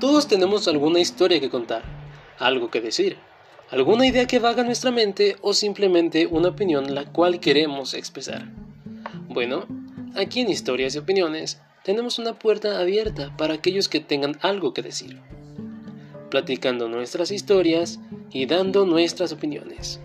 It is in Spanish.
Todos tenemos alguna historia que contar, algo que decir, alguna idea que vaga en nuestra mente o simplemente una opinión la cual queremos expresar. Bueno, aquí en Historias y Opiniones tenemos una puerta abierta para aquellos que tengan algo que decir, platicando nuestras historias y dando nuestras opiniones.